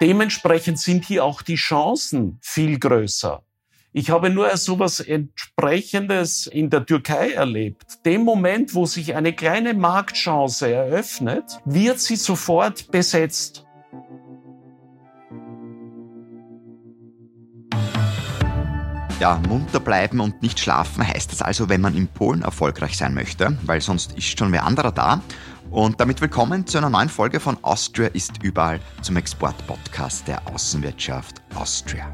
Dementsprechend sind hier auch die Chancen viel größer. Ich habe nur so etwas Entsprechendes in der Türkei erlebt. Dem Moment, wo sich eine kleine Marktchance eröffnet, wird sie sofort besetzt. Ja, munter bleiben und nicht schlafen heißt das also, wenn man in Polen erfolgreich sein möchte, weil sonst ist schon wer anderer da. Und damit willkommen zu einer neuen Folge von Austria ist überall zum Export-Podcast der Außenwirtschaft Austria.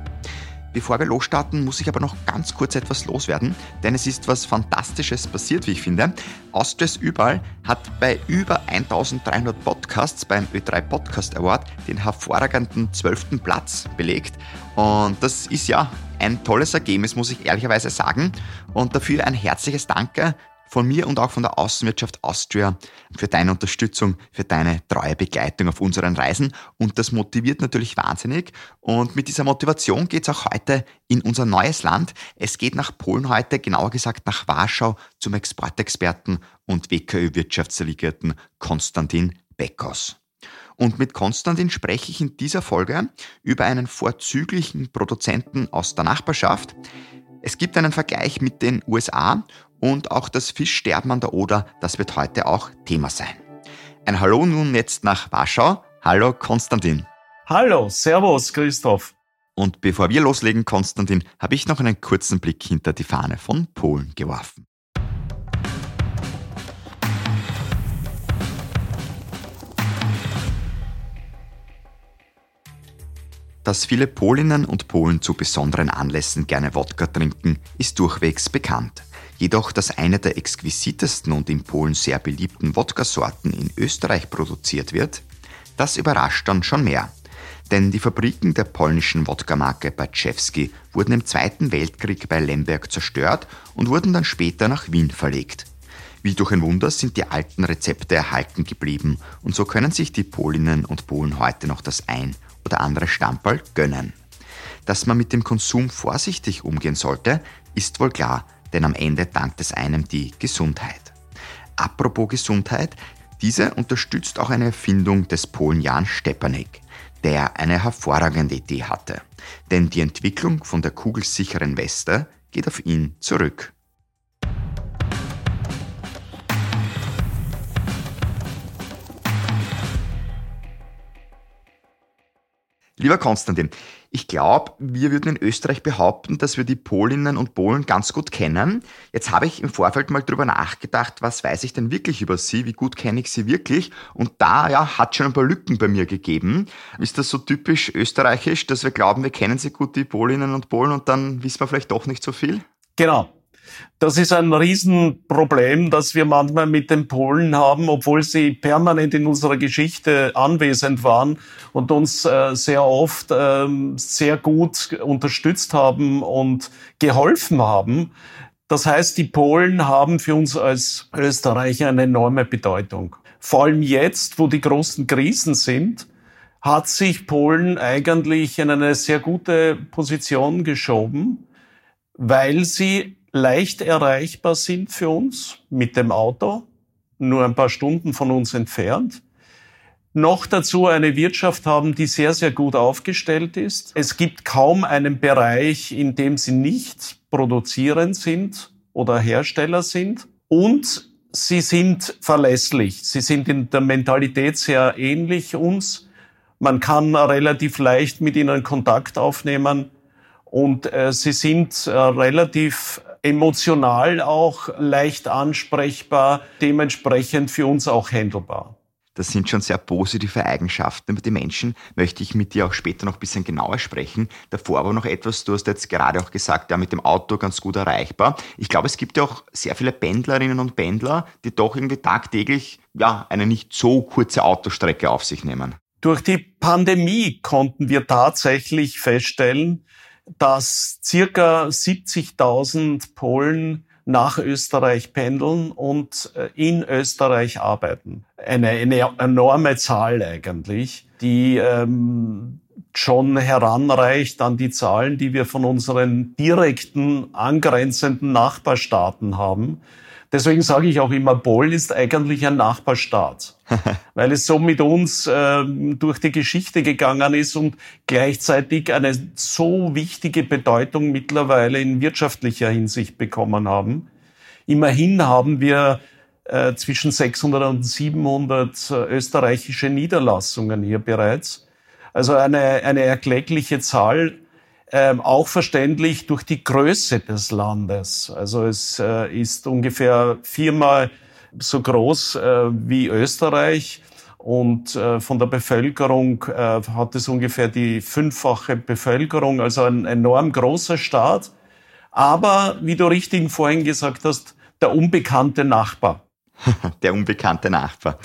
Bevor wir losstarten, muss ich aber noch ganz kurz etwas loswerden, denn es ist was Fantastisches passiert, wie ich finde. Austria ist überall hat bei über 1300 Podcasts beim Ö3 Podcast Award den hervorragenden 12. Platz belegt. Und das ist ja ein tolles Ergebnis, muss ich ehrlicherweise sagen. Und dafür ein herzliches Danke von mir und auch von der Außenwirtschaft Austria für deine Unterstützung, für deine treue Begleitung auf unseren Reisen. Und das motiviert natürlich wahnsinnig. Und mit dieser Motivation geht es auch heute in unser neues Land. Es geht nach Polen heute, genauer gesagt nach Warschau, zum Exportexperten und WKÖ-Wirtschaftsdelegierten Konstantin Beckos. Und mit Konstantin spreche ich in dieser Folge über einen vorzüglichen Produzenten aus der Nachbarschaft. Es gibt einen Vergleich mit den USA und auch das Fischsterben an der Oder, das wird heute auch Thema sein. Ein Hallo nun jetzt nach Warschau. Hallo Konstantin. Hallo, Servus Christoph. Und bevor wir loslegen, Konstantin, habe ich noch einen kurzen Blick hinter die Fahne von Polen geworfen. Dass viele Polinnen und Polen zu besonderen Anlässen gerne Wodka trinken, ist durchwegs bekannt. Jedoch, dass eine der exquisitesten und in Polen sehr beliebten Wodka-Sorten in Österreich produziert wird, das überrascht dann schon mehr. Denn die Fabriken der polnischen Wodka-Marke Baczewski wurden im Zweiten Weltkrieg bei Lemberg zerstört und wurden dann später nach Wien verlegt. Wie durch ein Wunder sind die alten Rezepte erhalten geblieben und so können sich die Polinnen und Polen heute noch das ein oder andere Stamperl gönnen. Dass man mit dem Konsum vorsichtig umgehen sollte, ist wohl klar, denn am Ende dankt es einem die Gesundheit. Apropos Gesundheit, diese unterstützt auch eine Erfindung des Polen Jan Stepanek, der eine hervorragende Idee hatte. Denn die Entwicklung von der kugelsicheren Weste geht auf ihn zurück. Lieber Konstantin, ich glaube, wir würden in Österreich behaupten, dass wir die Polinnen und Polen ganz gut kennen. Jetzt habe ich im Vorfeld mal drüber nachgedacht, was weiß ich denn wirklich über sie, wie gut kenne ich sie wirklich? Und da ja, hat schon ein paar Lücken bei mir gegeben. Ist das so typisch österreichisch, dass wir glauben, wir kennen sie gut, die Polinnen und Polen, und dann wissen wir vielleicht doch nicht so viel? Genau. Das ist ein Riesenproblem, das wir manchmal mit den Polen haben, obwohl sie permanent in unserer Geschichte anwesend waren und uns äh, sehr oft äh, sehr gut unterstützt haben und geholfen haben. Das heißt, die Polen haben für uns als Österreicher eine enorme Bedeutung. Vor allem jetzt, wo die großen Krisen sind, hat sich Polen eigentlich in eine sehr gute Position geschoben, weil sie leicht erreichbar sind für uns mit dem Auto, nur ein paar Stunden von uns entfernt. Noch dazu eine Wirtschaft haben, die sehr, sehr gut aufgestellt ist. Es gibt kaum einen Bereich, in dem sie nicht produzierend sind oder Hersteller sind. Und sie sind verlässlich. Sie sind in der Mentalität sehr ähnlich uns. Man kann relativ leicht mit ihnen Kontakt aufnehmen und äh, sie sind äh, relativ emotional auch leicht ansprechbar, dementsprechend für uns auch handelbar. Das sind schon sehr positive Eigenschaften. Über die Menschen möchte ich mit dir auch später noch ein bisschen genauer sprechen. Davor aber noch etwas, du hast jetzt gerade auch gesagt, ja, mit dem Auto ganz gut erreichbar. Ich glaube, es gibt ja auch sehr viele Pendlerinnen und Pendler, die doch irgendwie tagtäglich, ja, eine nicht so kurze Autostrecke auf sich nehmen. Durch die Pandemie konnten wir tatsächlich feststellen, dass circa 70.000 Polen nach Österreich pendeln und äh, in Österreich arbeiten. Eine, eine enorme Zahl eigentlich, die ähm, schon heranreicht an die Zahlen, die wir von unseren direkten angrenzenden Nachbarstaaten haben. Deswegen sage ich auch immer, Polen ist eigentlich ein Nachbarstaat, weil es so mit uns äh, durch die Geschichte gegangen ist und gleichzeitig eine so wichtige Bedeutung mittlerweile in wirtschaftlicher Hinsicht bekommen haben. Immerhin haben wir äh, zwischen 600 und 700 äh, österreichische Niederlassungen hier bereits. Also eine, eine erkleckliche Zahl, ähm, auch verständlich durch die Größe des Landes. Also es äh, ist ungefähr viermal so groß äh, wie Österreich und äh, von der Bevölkerung äh, hat es ungefähr die fünffache Bevölkerung, also ein enorm großer Staat. Aber, wie du richtig vorhin gesagt hast, der unbekannte Nachbar. Der unbekannte Nachbar.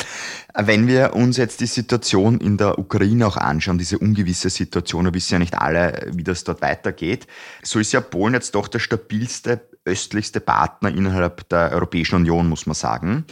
Wenn wir uns jetzt die Situation in der Ukraine auch anschauen, diese ungewisse Situation, wir wissen ja nicht alle, wie das dort weitergeht, so ist ja Polen jetzt doch der stabilste, östlichste Partner innerhalb der Europäischen Union, muss man sagen.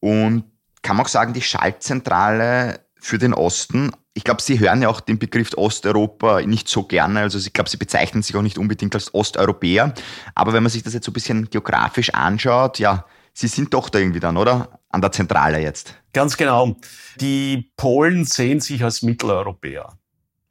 Und kann man auch sagen, die Schaltzentrale für den Osten. Ich glaube, Sie hören ja auch den Begriff Osteuropa nicht so gerne. Also ich glaube, Sie bezeichnen sich auch nicht unbedingt als Osteuropäer. Aber wenn man sich das jetzt so ein bisschen geografisch anschaut, ja, Sie sind doch da irgendwie dann, oder? An der Zentrale jetzt. Ganz genau. Die Polen sehen sich als Mitteleuropäer.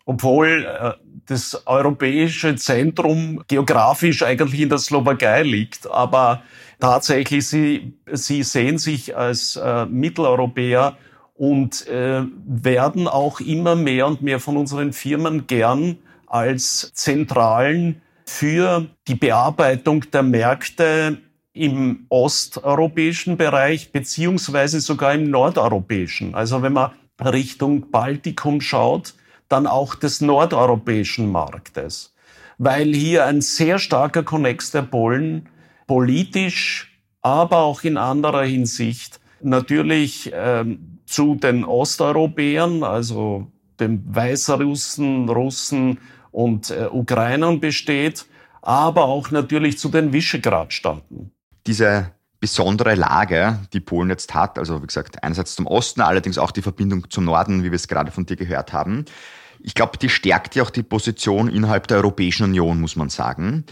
Obwohl äh, das europäische Zentrum geografisch eigentlich in der Slowakei liegt, aber tatsächlich sie, sie sehen sich als äh, Mitteleuropäer und äh, werden auch immer mehr und mehr von unseren Firmen gern als Zentralen für die Bearbeitung der Märkte im osteuropäischen Bereich beziehungsweise sogar im nordeuropäischen. Also wenn man Richtung Baltikum schaut, dann auch des nordeuropäischen Marktes, weil hier ein sehr starker Konnex der Polen politisch, aber auch in anderer Hinsicht natürlich ähm, zu den Osteuropäern, also den Weißrussen, Russen und äh, Ukrainern besteht, aber auch natürlich zu den Visegrad-Staaten diese besondere Lage, die Polen jetzt hat, also wie gesagt, einerseits zum Osten, allerdings auch die Verbindung zum Norden, wie wir es gerade von dir gehört haben. Ich glaube, die stärkt ja auch die Position innerhalb der Europäischen Union, muss man sagen.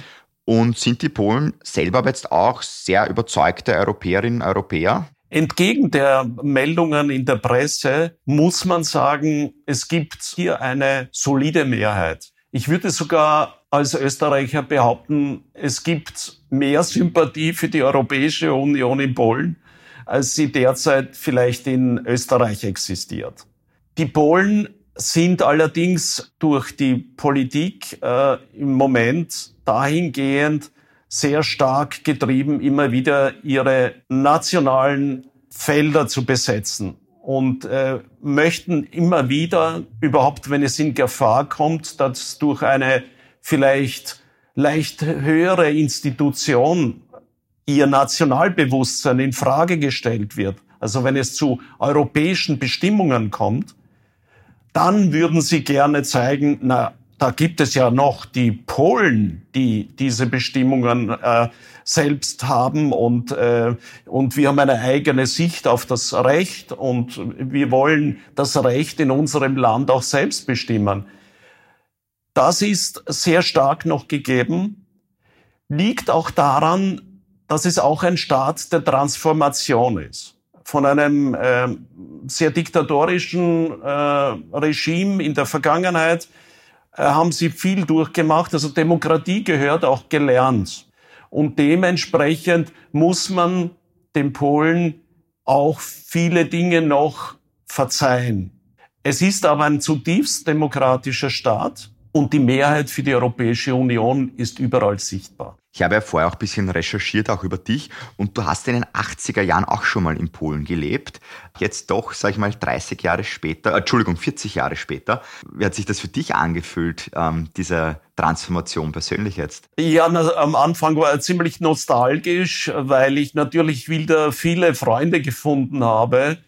Und sind die Polen selber jetzt auch sehr überzeugte Europäerinnen und Europäer? Entgegen der Meldungen in der Presse muss man sagen, es gibt hier eine solide Mehrheit. Ich würde sogar als Österreicher behaupten, es gibt mehr Sympathie für die Europäische Union in Polen, als sie derzeit vielleicht in Österreich existiert. Die Polen sind allerdings durch die Politik äh, im Moment dahingehend sehr stark getrieben, immer wieder ihre nationalen Felder zu besetzen und äh, möchten immer wieder, überhaupt wenn es in Gefahr kommt, dass durch eine vielleicht leicht höhere Institution ihr Nationalbewusstsein in Frage gestellt wird, also wenn es zu europäischen Bestimmungen kommt, dann würden sie gerne zeigen, na, da gibt es ja noch die Polen, die diese Bestimmungen äh, selbst haben und, äh, und wir haben eine eigene Sicht auf das Recht und wir wollen das Recht in unserem Land auch selbst bestimmen. Das ist sehr stark noch gegeben, liegt auch daran, dass es auch ein Staat der Transformation ist. Von einem äh, sehr diktatorischen äh, Regime in der Vergangenheit äh, haben sie viel durchgemacht. Also Demokratie gehört auch gelernt. Und dementsprechend muss man den Polen auch viele Dinge noch verzeihen. Es ist aber ein zutiefst demokratischer Staat und die Mehrheit für die Europäische Union ist überall sichtbar. Ich habe ja vorher auch ein bisschen recherchiert, auch über dich. Und du hast in den 80er Jahren auch schon mal in Polen gelebt. Jetzt doch, sag ich mal, 30 Jahre später, äh, Entschuldigung, 40 Jahre später. Wie hat sich das für dich angefühlt, ähm, diese Transformation persönlich jetzt? Ja, na, am Anfang war er ziemlich nostalgisch, weil ich natürlich wieder viele Freunde gefunden habe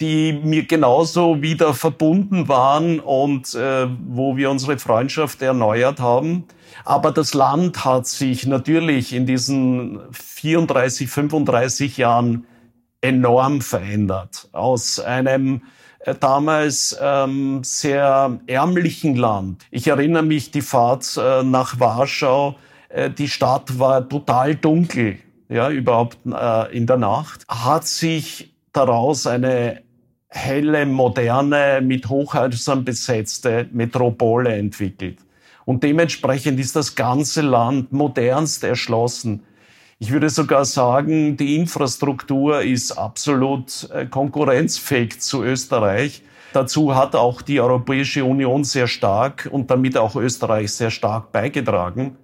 die mir genauso wieder verbunden waren und äh, wo wir unsere Freundschaft erneuert haben. Aber das Land hat sich natürlich in diesen 34, 35 Jahren enorm verändert. Aus einem äh, damals ähm, sehr ärmlichen Land. Ich erinnere mich die Fahrt äh, nach Warschau. Äh, die Stadt war total dunkel ja, überhaupt äh, in der Nacht, hat sich daraus eine helle, moderne, mit Hochhäusern besetzte Metropole entwickelt. Und dementsprechend ist das ganze Land modernst erschlossen. Ich würde sogar sagen, die Infrastruktur ist absolut äh, konkurrenzfähig zu Österreich. Dazu hat auch die Europäische Union sehr stark und damit auch Österreich sehr stark beigetragen.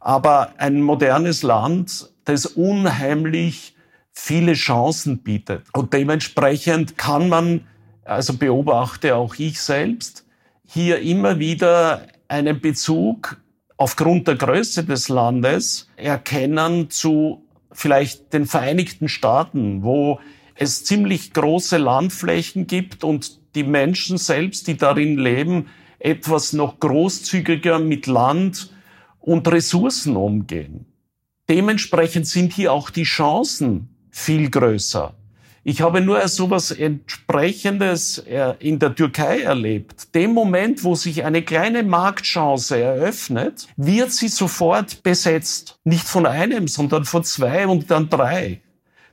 Aber ein modernes Land, das unheimlich viele Chancen bietet. Und dementsprechend kann man, also beobachte auch ich selbst, hier immer wieder einen Bezug aufgrund der Größe des Landes erkennen zu vielleicht den Vereinigten Staaten, wo es ziemlich große Landflächen gibt und die Menschen selbst, die darin leben, etwas noch großzügiger mit Land und Ressourcen umgehen. Dementsprechend sind hier auch die Chancen viel größer. Ich habe nur so etwas Entsprechendes äh, in der Türkei erlebt. Dem Moment, wo sich eine kleine Marktchance eröffnet, wird sie sofort besetzt. Nicht von einem, sondern von zwei und dann drei.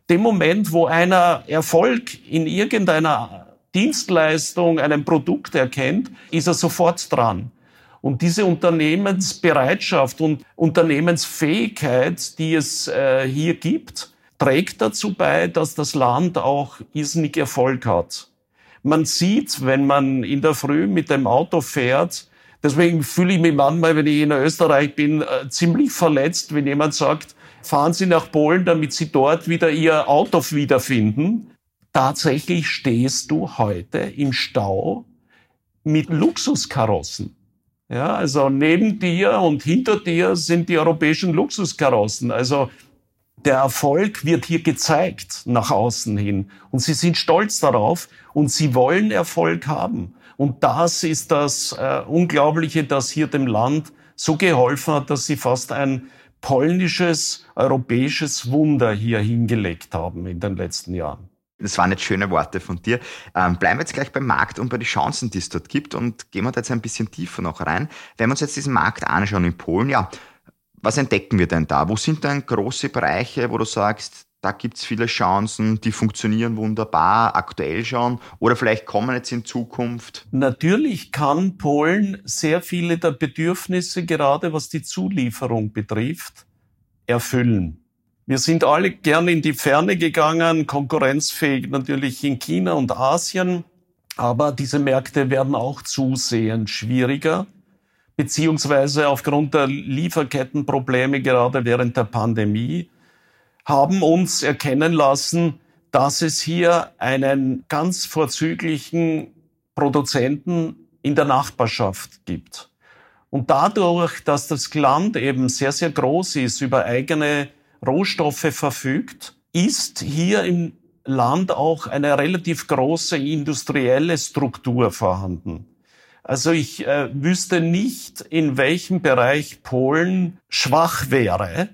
Dem Moment, wo einer Erfolg in irgendeiner Dienstleistung, einem Produkt erkennt, ist er sofort dran. Und diese Unternehmensbereitschaft und Unternehmensfähigkeit, die es äh, hier gibt, trägt dazu bei, dass das Land auch irrsinnig Erfolg hat. Man sieht, wenn man in der Früh mit dem Auto fährt, deswegen fühle ich mich manchmal, wenn ich in Österreich bin, äh, ziemlich verletzt, wenn jemand sagt, fahren Sie nach Polen, damit Sie dort wieder Ihr Auto wiederfinden. Tatsächlich stehst du heute im Stau mit Luxuskarossen. Ja, also neben dir und hinter dir sind die europäischen Luxuskarossen. Also der Erfolg wird hier gezeigt nach außen hin. Und sie sind stolz darauf und sie wollen Erfolg haben. Und das ist das äh, Unglaubliche, das hier dem Land so geholfen hat, dass sie fast ein polnisches, europäisches Wunder hier hingelegt haben in den letzten Jahren. Das waren jetzt schöne Worte von dir. Ähm, bleiben wir jetzt gleich beim Markt und bei den Chancen, die es dort gibt und gehen wir da jetzt ein bisschen tiefer noch rein. Wenn wir uns jetzt diesen Markt anschauen in Polen, ja, was entdecken wir denn da? Wo sind denn große Bereiche, wo du sagst, da gibt es viele Chancen, die funktionieren wunderbar, aktuell schon oder vielleicht kommen jetzt in Zukunft? Natürlich kann Polen sehr viele der Bedürfnisse, gerade was die Zulieferung betrifft, erfüllen. Wir sind alle gern in die Ferne gegangen, konkurrenzfähig natürlich in China und Asien, aber diese Märkte werden auch zusehends schwieriger beziehungsweise aufgrund der Lieferkettenprobleme gerade während der Pandemie, haben uns erkennen lassen, dass es hier einen ganz vorzüglichen Produzenten in der Nachbarschaft gibt. Und dadurch, dass das Land eben sehr, sehr groß ist, über eigene Rohstoffe verfügt, ist hier im Land auch eine relativ große industrielle Struktur vorhanden. Also ich äh, wüsste nicht, in welchem Bereich Polen schwach wäre,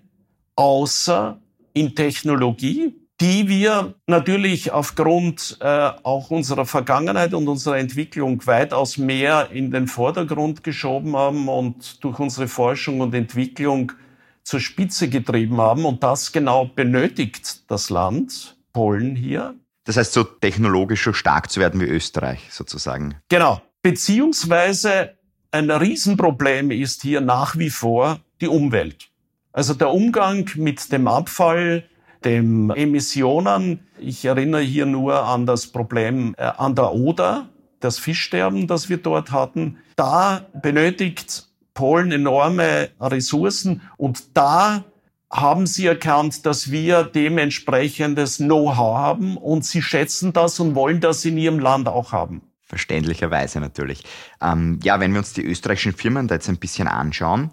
außer in Technologie, die wir natürlich aufgrund äh, auch unserer Vergangenheit und unserer Entwicklung weitaus mehr in den Vordergrund geschoben haben und durch unsere Forschung und Entwicklung zur Spitze getrieben haben. Und das genau benötigt das Land, Polen hier. Das heißt, so technologisch so stark zu werden wie Österreich sozusagen. Genau. Beziehungsweise ein Riesenproblem ist hier nach wie vor die Umwelt. Also der Umgang mit dem Abfall, den Emissionen. Ich erinnere hier nur an das Problem äh, an der Oder, das Fischsterben, das wir dort hatten. Da benötigt Polen enorme Ressourcen und da haben sie erkannt, dass wir dementsprechendes Know-how haben und sie schätzen das und wollen das in ihrem Land auch haben. Verständlicherweise natürlich. Ähm, ja, wenn wir uns die österreichischen Firmen da jetzt ein bisschen anschauen,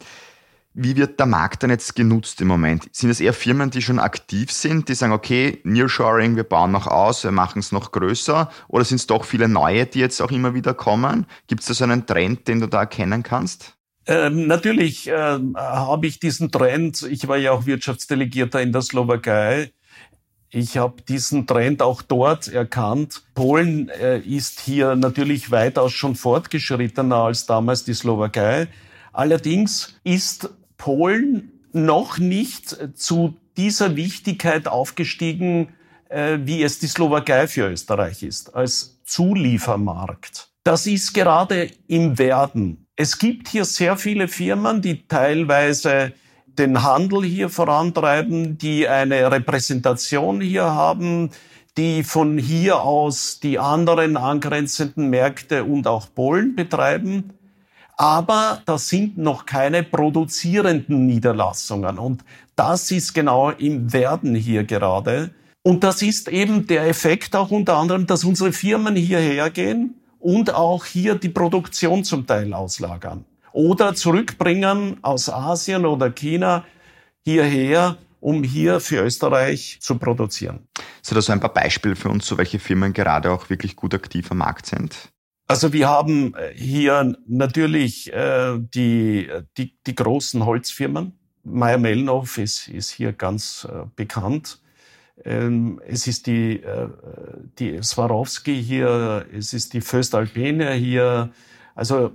wie wird der Markt dann jetzt genutzt im Moment? Sind es eher Firmen, die schon aktiv sind, die sagen, okay, Nearshoring, wir bauen noch aus, wir machen es noch größer? Oder sind es doch viele neue, die jetzt auch immer wieder kommen? Gibt es da so einen Trend, den du da erkennen kannst? Ähm, natürlich äh, habe ich diesen Trend. Ich war ja auch Wirtschaftsdelegierter in der Slowakei. Ich habe diesen Trend auch dort erkannt. Polen äh, ist hier natürlich weitaus schon fortgeschrittener als damals die Slowakei. Allerdings ist Polen noch nicht zu dieser Wichtigkeit aufgestiegen, äh, wie es die Slowakei für Österreich ist, als Zuliefermarkt. Das ist gerade im Werden. Es gibt hier sehr viele Firmen, die teilweise den Handel hier vorantreiben, die eine Repräsentation hier haben, die von hier aus die anderen angrenzenden Märkte und auch Polen betreiben. Aber das sind noch keine produzierenden Niederlassungen. Und das ist genau im Werden hier gerade. Und das ist eben der Effekt auch unter anderem, dass unsere Firmen hierher gehen und auch hier die Produktion zum Teil auslagern oder zurückbringen aus Asien oder China hierher, um hier für Österreich zu produzieren. So, das so ein paar Beispiele für uns, so welche Firmen gerade auch wirklich gut aktiv am Markt sind? Also wir haben äh, hier natürlich äh, die, die, die großen Holzfirmen. Meyer-Mellenhof ist, ist hier ganz äh, bekannt. Ähm, es ist die, äh, die Swarovski hier, es ist die Föstalpine hier. Also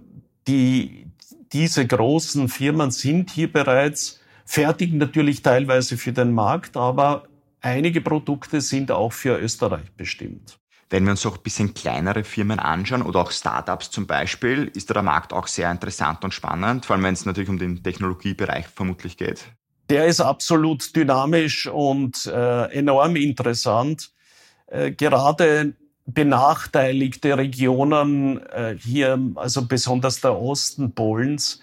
die, diese großen Firmen sind hier bereits, fertigen natürlich teilweise für den Markt, aber einige Produkte sind auch für Österreich bestimmt. Wenn wir uns auch ein bisschen kleinere Firmen anschauen oder auch Startups zum Beispiel, ist der Markt auch sehr interessant und spannend, vor allem wenn es natürlich um den Technologiebereich vermutlich geht. Der ist absolut dynamisch und äh, enorm interessant. Äh, gerade benachteiligte Regionen äh, hier, also besonders der Osten Polens,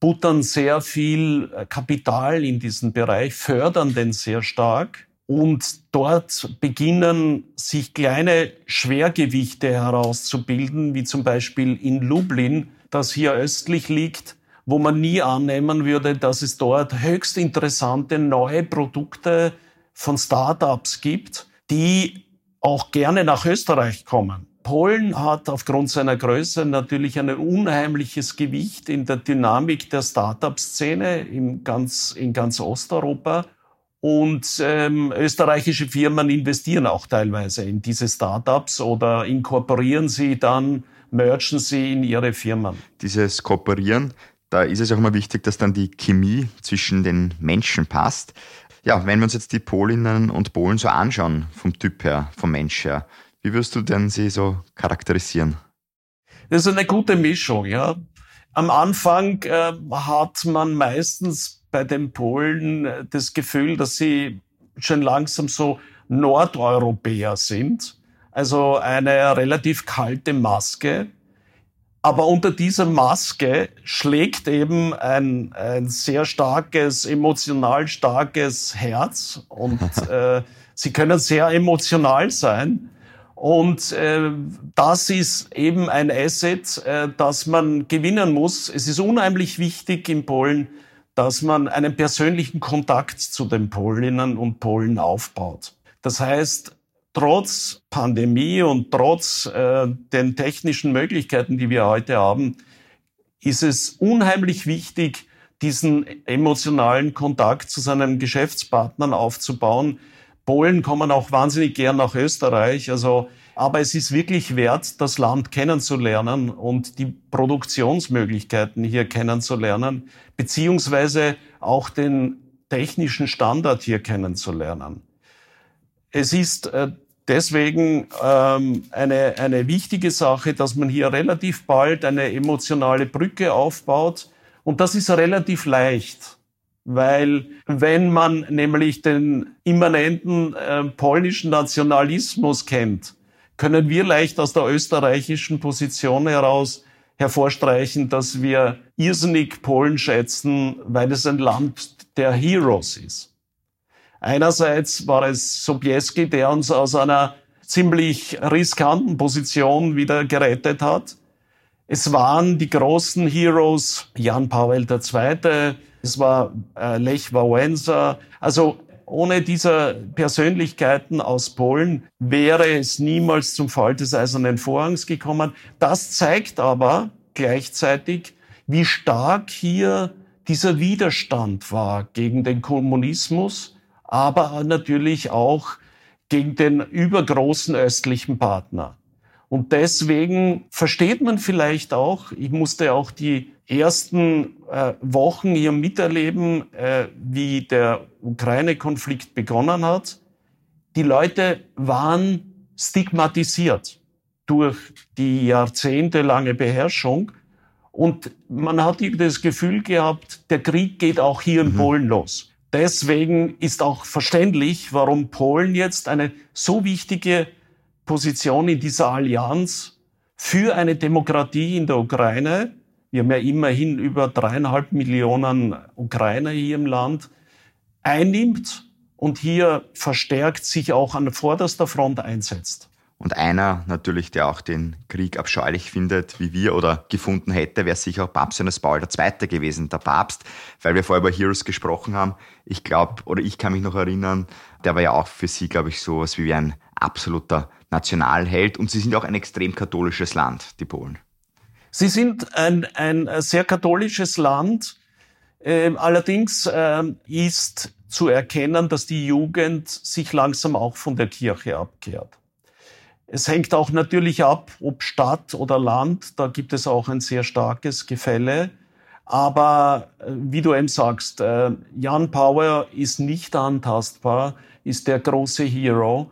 buttern sehr viel äh, Kapital in diesen Bereich, fördern den sehr stark. Und dort beginnen sich kleine Schwergewichte herauszubilden, wie zum Beispiel in Lublin, das hier östlich liegt, wo man nie annehmen würde, dass es dort höchst interessante neue Produkte von Startups gibt, die auch gerne nach Österreich kommen. Polen hat aufgrund seiner Größe natürlich ein unheimliches Gewicht in der Dynamik der Startup-Szene in ganz, in ganz Osteuropa. Und ähm, österreichische Firmen investieren auch teilweise in diese Startups oder inkorporieren sie dann, merchen sie in ihre Firmen. Dieses Kooperieren, da ist es auch immer wichtig, dass dann die Chemie zwischen den Menschen passt. Ja, wenn wir uns jetzt die Polinnen und Polen so anschauen, vom Typ her, vom Mensch her, wie wirst du denn sie so charakterisieren? Das ist eine gute Mischung, ja. Am Anfang äh, hat man meistens bei den Polen äh, das Gefühl, dass sie schon langsam so Nordeuropäer sind. Also eine relativ kalte Maske. Aber unter dieser Maske schlägt eben ein, ein sehr starkes, emotional starkes Herz und äh, sie können sehr emotional sein. Und äh, das ist eben ein Asset, äh, das man gewinnen muss. Es ist unheimlich wichtig in Polen, dass man einen persönlichen Kontakt zu den Polinnen und Polen aufbaut. Das heißt, trotz Pandemie und trotz äh, den technischen Möglichkeiten, die wir heute haben, ist es unheimlich wichtig, diesen emotionalen Kontakt zu seinen Geschäftspartnern aufzubauen. Polen kommen auch wahnsinnig gern nach Österreich. Also aber es ist wirklich wert, das Land kennenzulernen und die Produktionsmöglichkeiten hier kennenzulernen, beziehungsweise auch den technischen Standard hier kennenzulernen. Es ist äh, deswegen ähm, eine, eine wichtige Sache, dass man hier relativ bald eine emotionale Brücke aufbaut. Und das ist relativ leicht, weil wenn man nämlich den immanenten äh, polnischen Nationalismus kennt, können wir leicht aus der österreichischen Position heraus hervorstreichen, dass wir irrsinnig Polen schätzen, weil es ein Land der Heroes ist. Einerseits war es Sobieski, der uns aus einer ziemlich riskanten Position wieder gerettet hat. Es waren die großen Heroes Jan Pavel II., es war äh, Lech Wałęsa. Also ohne diese Persönlichkeiten aus Polen wäre es niemals zum Fall des Eisernen Vorhangs gekommen. Das zeigt aber gleichzeitig, wie stark hier dieser Widerstand war gegen den Kommunismus, aber natürlich auch gegen den übergroßen östlichen Partner. Und deswegen versteht man vielleicht auch, ich musste auch die ersten äh, Wochen hier miterleben, äh, wie der Ukraine-Konflikt begonnen hat. Die Leute waren stigmatisiert durch die jahrzehntelange Beherrschung. Und man hat das Gefühl gehabt, der Krieg geht auch hier in mhm. Polen los. Deswegen ist auch verständlich, warum Polen jetzt eine so wichtige Position in dieser Allianz für eine Demokratie in der Ukraine, wir haben ja immerhin über dreieinhalb Millionen Ukrainer hier im Land, einnimmt und hier verstärkt sich auch an vorderster Front einsetzt. Und einer natürlich, der auch den Krieg abscheulich findet, wie wir oder gefunden hätte, wäre sicher auch Papst Johannes Paul II. gewesen, der Papst, weil wir vorher über Heroes gesprochen haben. Ich glaube, oder ich kann mich noch erinnern, der war ja auch für sie, glaube ich, so was wie ein absoluter Nationalheld. Und sie sind auch ein extrem katholisches Land, die Polen. Sie sind ein, ein sehr katholisches Land. Ähm, allerdings ähm, ist zu erkennen, dass die Jugend sich langsam auch von der Kirche abkehrt. Es hängt auch natürlich ab, ob Stadt oder Land, da gibt es auch ein sehr starkes Gefälle. Aber äh, wie du eben sagst, äh, Jan Power ist nicht antastbar, ist der große Hero.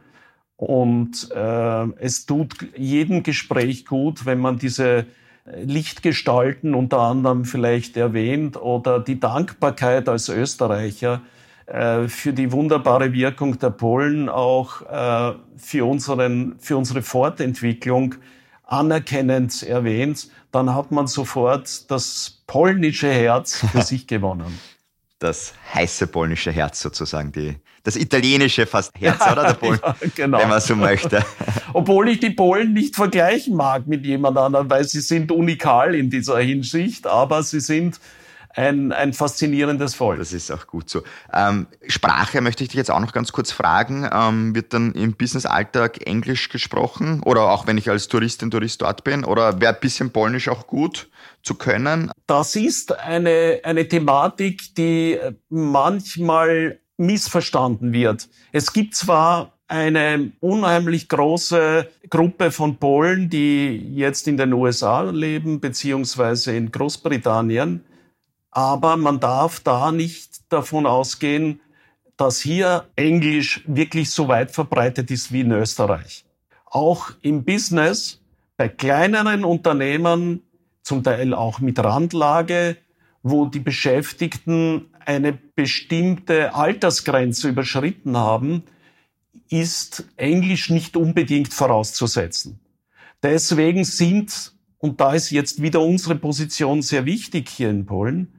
Und äh, es tut jedem Gespräch gut, wenn man diese Lichtgestalten unter anderem vielleicht erwähnt oder die Dankbarkeit als Österreicher äh, für die wunderbare Wirkung der Polen auch äh, für, unseren, für unsere Fortentwicklung anerkennend erwähnt, dann hat man sofort das polnische Herz für sich gewonnen. Das heiße polnische Herz sozusagen, die, das italienische fast Herz, oder? Der Polen, ja, genau. wenn man so möchte. Obwohl ich die Polen nicht vergleichen mag mit jemand anderem, weil sie sind unikal in dieser Hinsicht, aber sie sind ein, ein faszinierendes Volk. Das ist auch gut so. Ähm, Sprache möchte ich dich jetzt auch noch ganz kurz fragen. Ähm, wird dann im Business-Alltag Englisch gesprochen? Oder auch wenn ich als Touristin, Tourist dort bin? Oder wäre ein bisschen Polnisch auch gut zu können? Das ist eine, eine Thematik, die manchmal missverstanden wird. Es gibt zwar eine unheimlich große Gruppe von Polen, die jetzt in den USA leben, beziehungsweise in Großbritannien. Aber man darf da nicht davon ausgehen, dass hier Englisch wirklich so weit verbreitet ist wie in Österreich. Auch im Business, bei kleineren Unternehmen, zum Teil auch mit Randlage, wo die Beschäftigten eine bestimmte Altersgrenze überschritten haben, ist Englisch nicht unbedingt vorauszusetzen. Deswegen sind, und da ist jetzt wieder unsere Position sehr wichtig hier in Polen,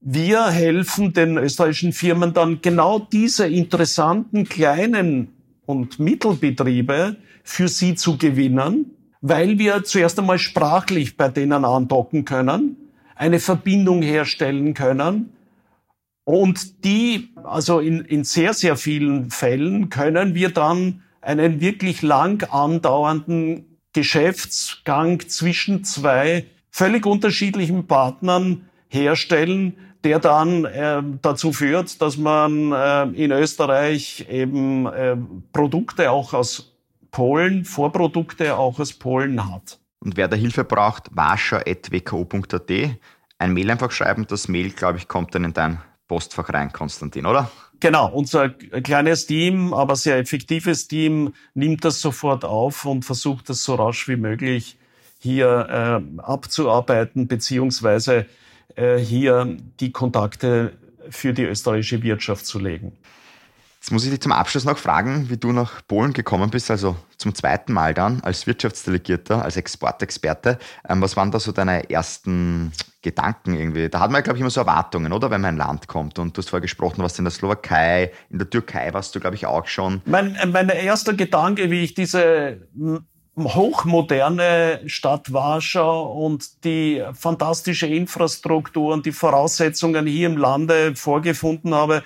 wir helfen den österreichischen Firmen dann genau diese interessanten kleinen und Mittelbetriebe für sie zu gewinnen, weil wir zuerst einmal sprachlich bei denen andocken können, eine Verbindung herstellen können und die, also in, in sehr, sehr vielen Fällen können wir dann einen wirklich lang andauernden Geschäftsgang zwischen zwei völlig unterschiedlichen Partnern herstellen, der dann äh, dazu führt, dass man äh, in Österreich eben äh, Produkte auch aus Polen, Vorprodukte auch aus Polen hat. Und wer da Hilfe braucht, wascher.wko.at, ein Mail einfach schreiben. Das Mail, glaube ich, kommt dann in dein Postfach rein, Konstantin, oder? Genau, unser kleines Team, aber sehr effektives Team nimmt das sofort auf und versucht das so rasch wie möglich hier äh, abzuarbeiten, beziehungsweise äh, hier die Kontakte für die österreichische Wirtschaft zu legen. Jetzt muss ich dich zum Abschluss noch fragen, wie du nach Polen gekommen bist, also zum zweiten Mal dann als Wirtschaftsdelegierter, als Exportexperte. Ähm, was waren da so deine ersten Gedanken irgendwie? Da hat man, glaube ich, immer so Erwartungen, oder? Wenn man ein Land kommt. Und du hast vorher gesprochen, was in der Slowakei, in der Türkei warst du, glaube ich, auch schon. Mein, mein erster Gedanke, wie ich diese hochmoderne Stadt Warschau und die fantastische Infrastruktur und die Voraussetzungen hier im Lande vorgefunden habe,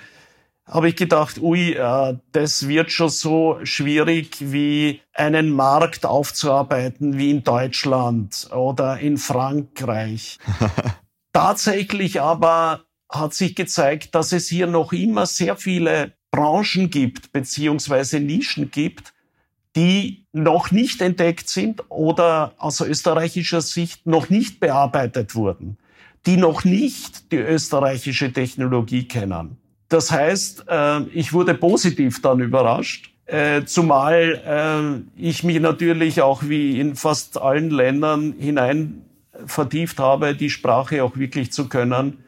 habe ich gedacht, ui, äh, das wird schon so schwierig wie einen Markt aufzuarbeiten wie in Deutschland oder in Frankreich. Tatsächlich aber hat sich gezeigt, dass es hier noch immer sehr viele Branchen gibt, beziehungsweise Nischen gibt, die noch nicht entdeckt sind oder aus österreichischer Sicht noch nicht bearbeitet wurden, die noch nicht die österreichische Technologie kennen. Das heißt, äh, ich wurde positiv dann überrascht, äh, zumal äh, ich mich natürlich auch wie in fast allen Ländern hinein vertieft habe, die Sprache auch wirklich zu können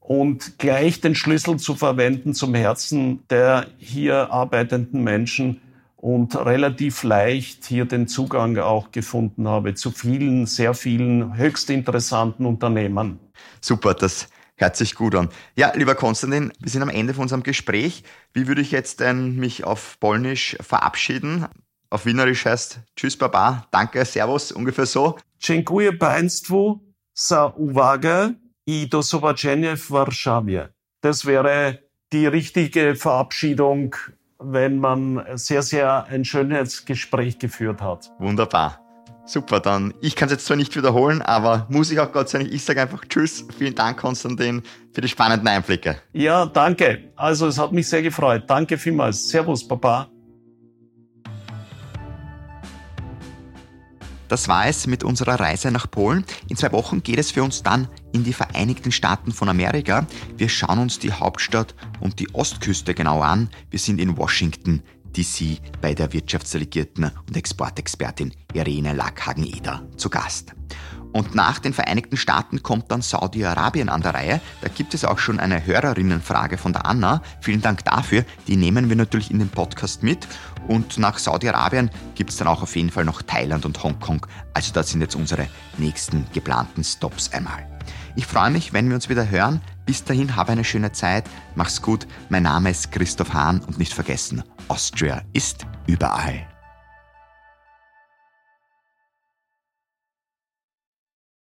und gleich den Schlüssel zu verwenden zum Herzen der hier arbeitenden Menschen und relativ leicht hier den Zugang auch gefunden habe zu vielen, sehr vielen höchst interessanten Unternehmen. Super, das hört sich gut an. Ja, lieber Konstantin, wir sind am Ende von unserem Gespräch. Wie würde ich jetzt denn mich auf Polnisch verabschieden? Auf Wienerisch heißt Tschüss, Baba, danke, Servus, ungefähr so. Dziękuję Państwu za uwagę i do zobaczenia w Warszawie. Das wäre die richtige Verabschiedung wenn man sehr, sehr ein schönes Gespräch geführt hat. Wunderbar. Super, dann ich kann es jetzt zwar nicht wiederholen, aber muss ich auch Gott sei Dank, ich sage einfach Tschüss, vielen Dank Konstantin für die spannenden Einblicke. Ja, danke. Also es hat mich sehr gefreut. Danke vielmals. Servus, Papa. Das war es mit unserer Reise nach Polen. In zwei Wochen geht es für uns dann in die Vereinigten Staaten von Amerika. Wir schauen uns die Hauptstadt und die Ostküste genau an. Wir sind in Washington, DC bei der Wirtschaftsdelegierten und Exportexpertin Irene Lackhagen-Eder zu Gast. Und nach den Vereinigten Staaten kommt dann Saudi-Arabien an der Reihe. Da gibt es auch schon eine Hörerinnenfrage von der Anna. Vielen Dank dafür. Die nehmen wir natürlich in den Podcast mit. Und nach Saudi-Arabien gibt es dann auch auf jeden Fall noch Thailand und Hongkong. Also das sind jetzt unsere nächsten geplanten Stops einmal. Ich freue mich, wenn wir uns wieder hören. Bis dahin, habe eine schöne Zeit. Mach's gut. Mein Name ist Christoph Hahn und nicht vergessen, Austria ist überall.